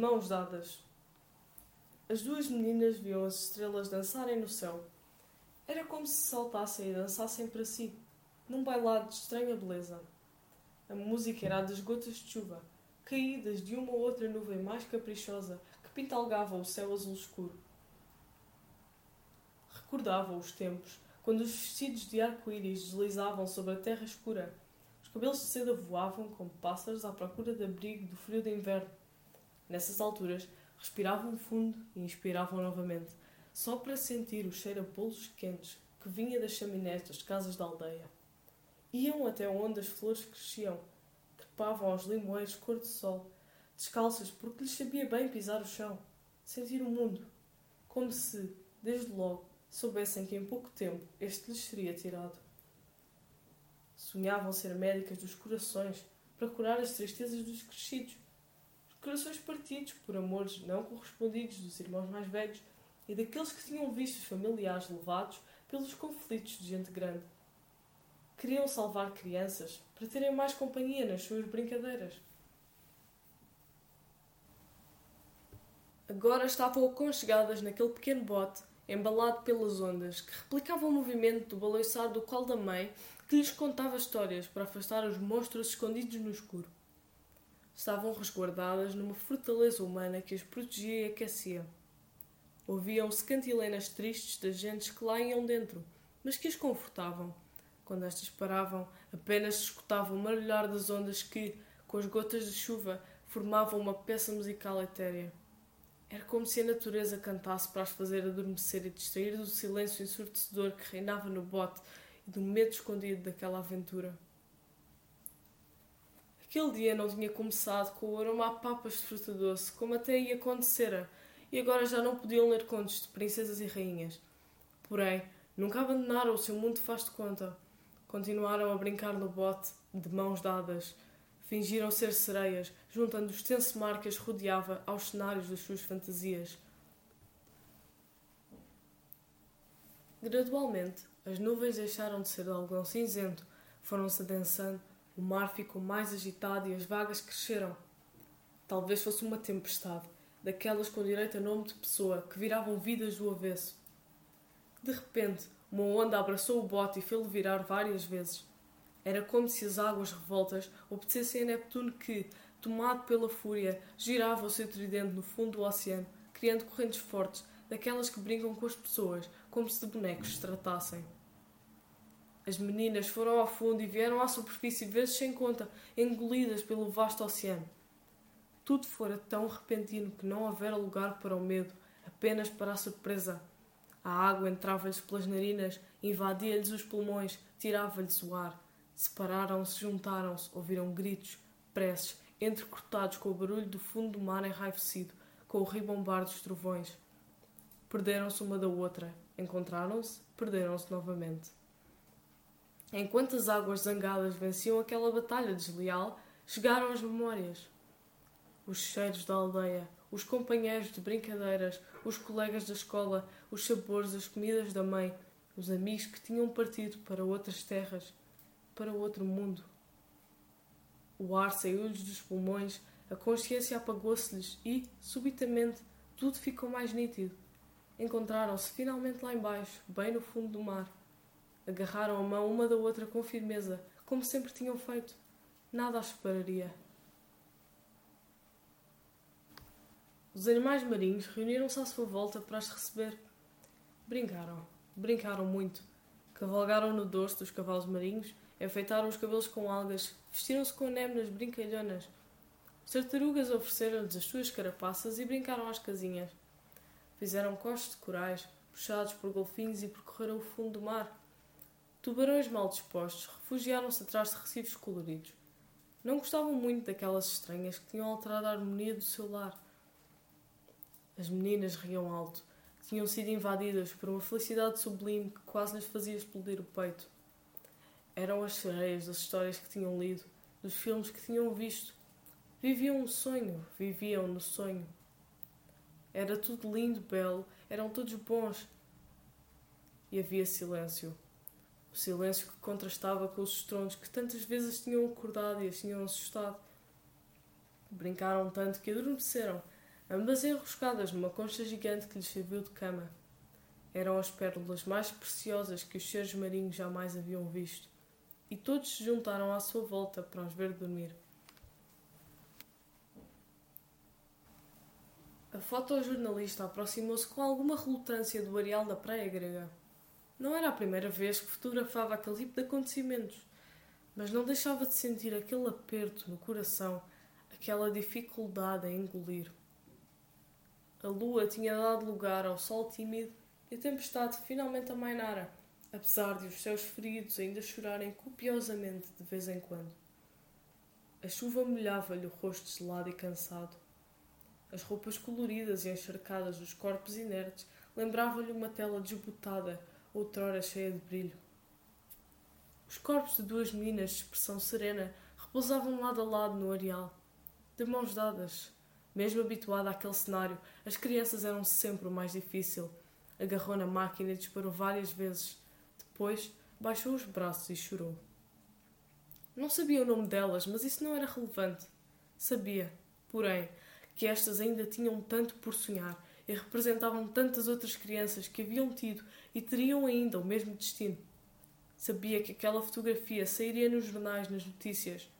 mãos dadas. As duas meninas viam as estrelas dançarem no céu. Era como se saltassem e dançassem para si, num bailado de estranha beleza. A música era das gotas de chuva, caídas de uma ou outra nuvem mais caprichosa que pintalgava o céu azul escuro. Recordava os tempos quando os vestidos de arco-íris deslizavam sobre a terra escura. Os cabelos de seda voavam como pássaros à procura de abrigo do frio de inverno. Nessas alturas, respiravam fundo e inspiravam novamente, só para sentir o cheiro a bolos quentes que vinha das chaminés das casas da aldeia. Iam até onde as flores cresciam, trepavam aos limoeiros cor de sol, descalças porque lhes sabia bem pisar o chão, sentir o mundo, como se, desde logo, soubessem que em pouco tempo este lhes seria tirado. Sonhavam ser médicas dos corações para curar as tristezas dos crescidos, os corações partidos por amores não correspondidos dos irmãos mais velhos e daqueles que tinham visto os familiares levados pelos conflitos de gente grande. Queriam salvar crianças para terem mais companhia nas suas brincadeiras. Agora estavam aconchegadas naquele pequeno bote embalado pelas ondas, que replicava o movimento do balançar do colo da mãe, que lhes contava histórias para afastar os monstros escondidos no escuro. Estavam resguardadas numa fortaleza humana que as protegia e aquecia. Ouviam-se cantilenas tristes das gentes que lá iam dentro, mas que as confortavam. Quando estas paravam, apenas se escutava o marulhar das ondas que, com as gotas de chuva, formavam uma peça musical etérea. Era como se a natureza cantasse para as fazer adormecer e distrair do silêncio ensurdecedor que reinava no bote e do medo escondido daquela aventura. Aquele dia não tinha começado com o aroma a papas de fruta doce, como até ia acontecera, e agora já não podiam ler contos de princesas e rainhas. Porém, nunca abandonaram o seu mundo faz de conta. Continuaram a brincar no bote, de mãos dadas, Fingiram ser sereias, juntando o extenso mar que as rodeava aos cenários das suas fantasias. Gradualmente, as nuvens deixaram de ser de algodão cinzento, foram-se adensando, o mar ficou mais agitado e as vagas cresceram. Talvez fosse uma tempestade, daquelas com direito a nome de pessoa, que viravam vidas do avesso. De repente, uma onda abraçou o bote e fê-lo virar várias vezes. Era como se as águas revoltas obedecessem a Neptuno que, tomado pela fúria, girava o seu tridente no fundo do oceano, criando correntes fortes, daquelas que brincam com as pessoas, como se de bonecos se tratassem. As meninas foram ao fundo e vieram à superfície vezes sem conta, engolidas pelo vasto oceano. Tudo fora tão repentino que não houvera lugar para o medo, apenas para a surpresa. A água entrava-lhes pelas narinas, invadia-lhes os pulmões, tirava-lhes o ar. Separaram-se, juntaram-se, ouviram gritos, preces, entrecortados com o barulho do fundo do mar enraivecido, com o ribombar dos trovões. Perderam-se uma da outra, encontraram-se, perderam-se novamente. Enquanto as águas zangadas venciam aquela batalha desleal, chegaram as memórias. Os cheiros da aldeia, os companheiros de brincadeiras, os colegas da escola, os sabores das comidas da mãe, os amigos que tinham partido para outras terras, para outro mundo. O ar saiu-lhes dos pulmões, a consciência apagou-se-lhes e, subitamente, tudo ficou mais nítido. Encontraram-se finalmente lá embaixo, bem no fundo do mar. Agarraram a mão uma da outra com firmeza, como sempre tinham feito. Nada as separaria. Os animais marinhos reuniram-se à sua volta para as receber. Brincaram, brincaram muito. Cavalgaram no dorso dos cavalos marinhos enfeitaram os cabelos com algas, vestiram-se com némonas brincalhonas. As tartarugas ofereceram-lhes as suas carapaças e brincaram às casinhas. Fizeram costos de corais, puxados por golfinhos e percorreram o fundo do mar. Tubarões mal dispostos refugiaram-se atrás de recifes coloridos. Não gostavam muito daquelas estranhas que tinham alterado a harmonia do seu lar. As meninas riam alto. Tinham sido invadidas por uma felicidade sublime que quase lhes fazia explodir o peito. Eram as sereias das histórias que tinham lido, dos filmes que tinham visto. Viviam um sonho, viviam no sonho. Era tudo lindo, belo, eram todos bons. E havia silêncio. O silêncio que contrastava com os estrondos que tantas vezes tinham acordado e as tinham assustado. Brincaram tanto que adormeceram, ambas enroscadas numa concha gigante que lhes serviu de cama. Eram as pérolas mais preciosas que os seres marinhos jamais haviam visto, e todos se juntaram à sua volta para os ver dormir. A fotojornalista aproximou-se com alguma relutância do areal da praia grega. Não era a primeira vez que fotografava aquele tipo de acontecimentos, mas não deixava de sentir aquele aperto no coração, aquela dificuldade em engolir. A lua tinha dado lugar ao sol tímido e a tempestade finalmente amainara, apesar de os céus feridos ainda chorarem copiosamente de vez em quando. A chuva molhava-lhe o rosto gelado e cansado. As roupas coloridas e encharcadas dos corpos inertes lembravam-lhe uma tela desbotada, outrora cheia de brilho. Os corpos de duas meninas de expressão serena repousavam lado a lado no areal, de mãos dadas. Mesmo habituada àquele cenário, as crianças eram sempre o mais difícil. Agarrou na máquina e disparou várias vezes. Depois, baixou os braços e chorou. Não sabia o nome delas, mas isso não era relevante. Sabia, porém, que estas ainda tinham tanto por sonhar e representavam tantas outras crianças que haviam tido e teriam ainda o mesmo destino. Sabia que aquela fotografia sairia nos jornais, nas notícias.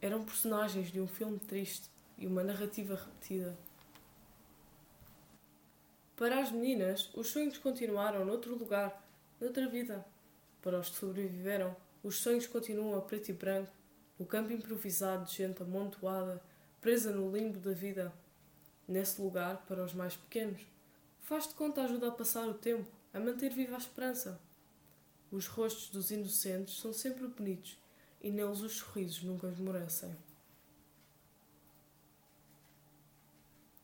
Eram personagens de um filme triste e uma narrativa repetida. Para as meninas, os sonhos continuaram noutro lugar, noutra vida. Para os que sobreviveram, os sonhos continuam a preto e branco, no campo improvisado de gente amontoada presa no limbo da vida. Nesse lugar, para os mais pequenos, faz de conta ajuda a passar o tempo, a manter viva a esperança. Os rostos dos inocentes são sempre bonitos e neles os sorrisos nunca esmorecem.